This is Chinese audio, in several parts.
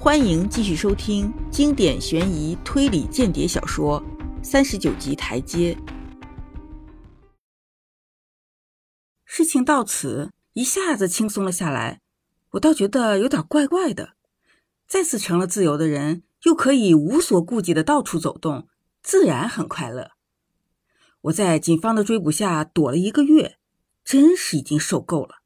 欢迎继续收听经典悬疑推理间谍小说《三十九级台阶》。事情到此一下子轻松了下来，我倒觉得有点怪怪的。再次成了自由的人，又可以无所顾忌的到处走动，自然很快乐。我在警方的追捕下躲了一个月，真是已经受够了。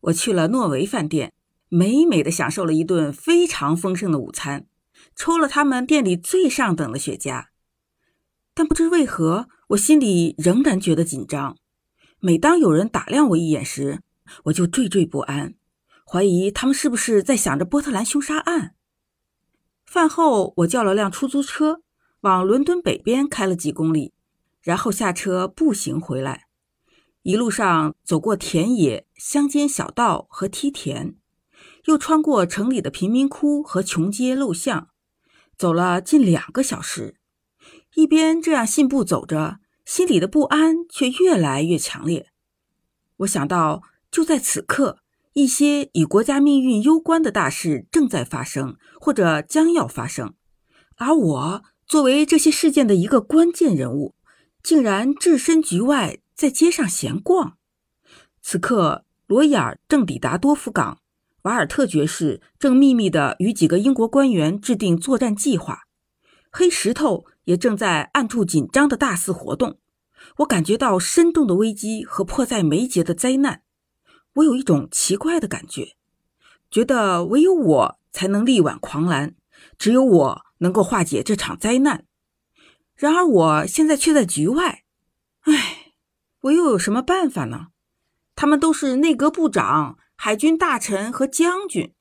我去了诺维饭店。美美的享受了一顿非常丰盛的午餐，抽了他们店里最上等的雪茄，但不知为何，我心里仍然觉得紧张。每当有人打量我一眼时，我就惴惴不安，怀疑他们是不是在想着波特兰凶杀案。饭后，我叫了辆出租车，往伦敦北边开了几公里，然后下车步行回来。一路上走过田野、乡间小道和梯田。又穿过城里的贫民窟和穷街陋巷，走了近两个小时。一边这样信步走着，心里的不安却越来越强烈。我想到，就在此刻，一些与国家命运攸关的大事正在发生，或者将要发生，而我作为这些事件的一个关键人物，竟然置身局外，在街上闲逛。此刻，罗伊尔正抵达多夫港。瓦尔特爵士正秘密地与几个英国官员制定作战计划，黑石头也正在暗处紧张地大肆活动。我感觉到深重的危机和迫在眉睫的灾难。我有一种奇怪的感觉，觉得唯有我才能力挽狂澜，只有我能够化解这场灾难。然而我现在却在局外。唉，我又有什么办法呢？他们都是内阁部长。海军大臣和将军，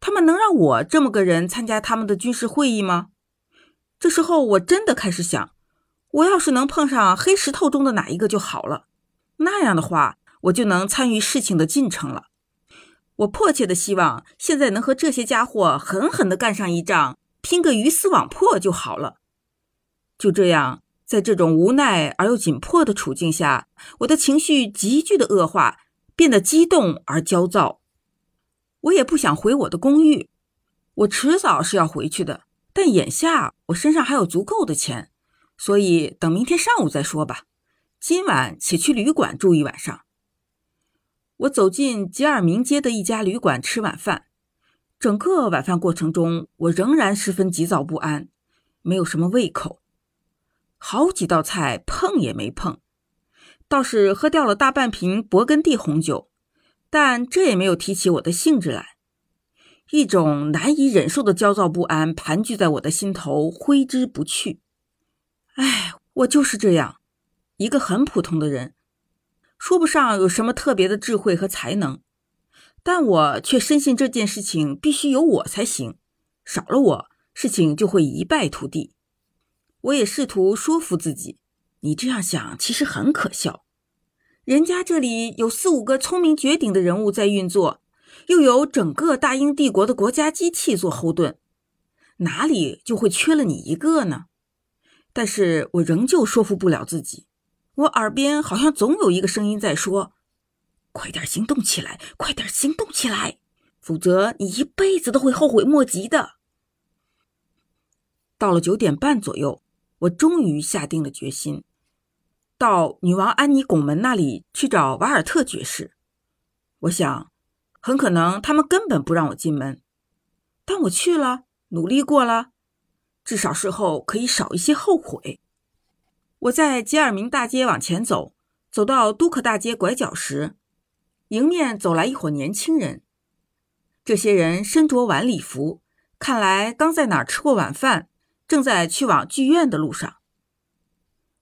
他们能让我这么个人参加他们的军事会议吗？这时候我真的开始想，我要是能碰上黑石头中的哪一个就好了，那样的话，我就能参与事情的进程了。我迫切的希望现在能和这些家伙狠狠地干上一仗，拼个鱼死网破就好了。就这样，在这种无奈而又紧迫的处境下，我的情绪急剧的恶化。变得激动而焦躁，我也不想回我的公寓。我迟早是要回去的，但眼下我身上还有足够的钱，所以等明天上午再说吧。今晚且去旅馆住一晚上。我走进吉尔明街的一家旅馆吃晚饭，整个晚饭过程中，我仍然十分急躁不安，没有什么胃口，好几道菜碰也没碰。倒是喝掉了大半瓶勃艮第红酒，但这也没有提起我的兴致来。一种难以忍受的焦躁不安盘踞在我的心头，挥之不去。唉，我就是这样，一个很普通的人，说不上有什么特别的智慧和才能，但我却深信这件事情必须有我才行，少了我，事情就会一败涂地。我也试图说服自己。你这样想其实很可笑，人家这里有四五个聪明绝顶的人物在运作，又有整个大英帝国的国家机器做后盾，哪里就会缺了你一个呢？但是我仍旧说服不了自己，我耳边好像总有一个声音在说：“快点行动起来，快点行动起来，否则你一辈子都会后悔莫及的。”到了九点半左右，我终于下定了决心。到女王安妮拱门那里去找瓦尔特爵士，我想，很可能他们根本不让我进门，但我去了，努力过了，至少事后可以少一些后悔。我在吉尔明大街往前走，走到都克大街拐角时，迎面走来一伙年轻人，这些人身着晚礼服，看来刚在哪儿吃过晚饭，正在去往剧院的路上。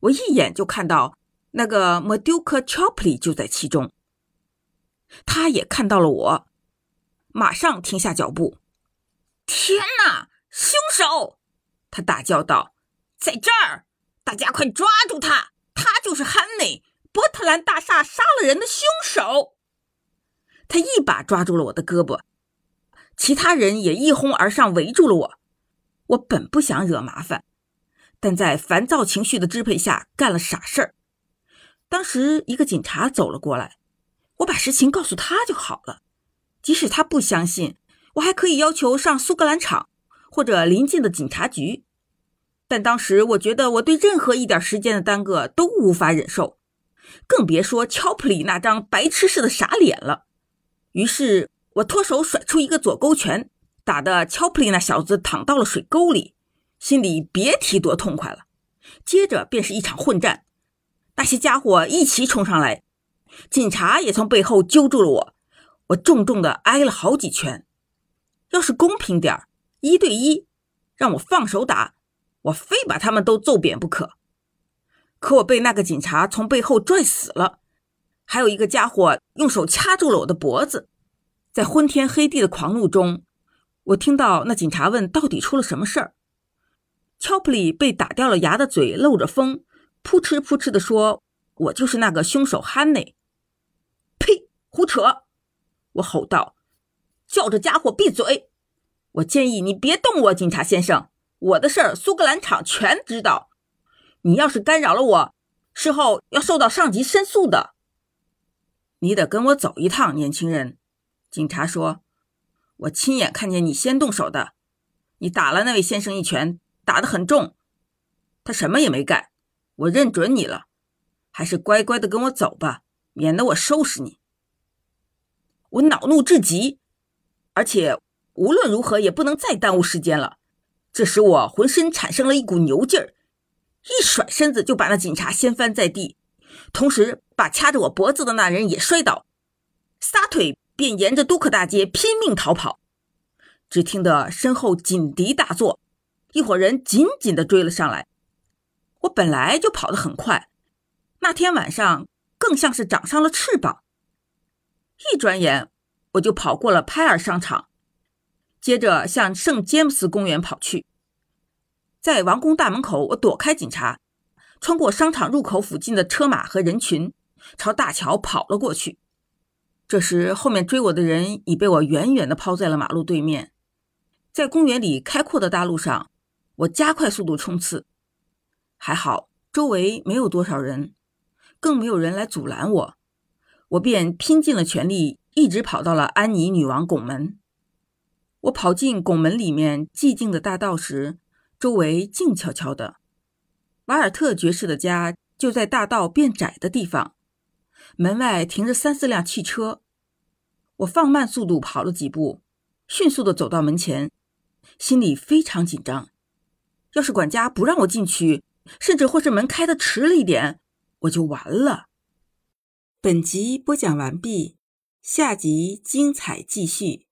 我一眼就看到那个 Maduka Chopley 就在其中，他也看到了我，马上停下脚步。天哪，凶手！他大叫道：“在这儿，大家快抓住他！他就是汉内波特兰大厦杀了人的凶手。”他一把抓住了我的胳膊，其他人也一哄而上围住了我。我本不想惹麻烦。但在烦躁情绪的支配下，干了傻事儿。当时一个警察走了过来，我把实情告诉他就好了。即使他不相信，我还可以要求上苏格兰场或者邻近的警察局。但当时我觉得我对任何一点时间的耽搁都无法忍受，更别说乔普里那张白痴似的傻脸了。于是我脱手甩出一个左勾拳，打得乔普里那小子躺到了水沟里，心里别提多痛快了。接着便是一场混战，那些家伙一齐冲上来，警察也从背后揪住了我，我重重的挨了好几拳。要是公平点，一对一，让我放手打，我非把他们都揍扁不可。可我被那个警察从背后拽死了，还有一个家伙用手掐住了我的脖子。在昏天黑地的狂怒中，我听到那警察问：“到底出了什么事儿？”乔普里被打掉了牙的嘴漏着风，扑哧扑哧地说：“我就是那个凶手，汉内。”呸！胡扯！我吼道：“叫这家伙闭嘴！我建议你别动我，警察先生。我的事儿苏格兰场全知道。你要是干扰了我，事后要受到上级申诉的。你得跟我走一趟，年轻人。”警察说：“我亲眼看见你先动手的，你打了那位先生一拳。”打得很重，他什么也没干，我认准你了，还是乖乖的跟我走吧，免得我收拾你。我恼怒至极，而且无论如何也不能再耽误时间了。这使我浑身产生了一股牛劲儿，一甩身子就把那警察掀翻在地，同时把掐着我脖子的那人也摔倒，撒腿便沿着都克大街拼命逃跑。只听得身后警笛大作。一伙人紧紧地追了上来。我本来就跑得很快，那天晚上更像是长上了翅膀。一转眼，我就跑过了拍尔商场，接着向圣詹姆斯公园跑去。在王宫大门口，我躲开警察，穿过商场入口附近的车马和人群，朝大桥跑了过去。这时，后面追我的人已被我远远地抛在了马路对面，在公园里开阔的大路上。我加快速度冲刺，还好周围没有多少人，更没有人来阻拦我，我便拼尽了全力，一直跑到了安妮女王拱门。我跑进拱门里面寂静的大道时，周围静悄悄的。瓦尔特爵士的家就在大道变窄的地方，门外停着三四辆汽车。我放慢速度跑了几步，迅速的走到门前，心里非常紧张。要是管家不让我进去，甚至或是门开的迟了一点，我就完了。本集播讲完毕，下集精彩继续。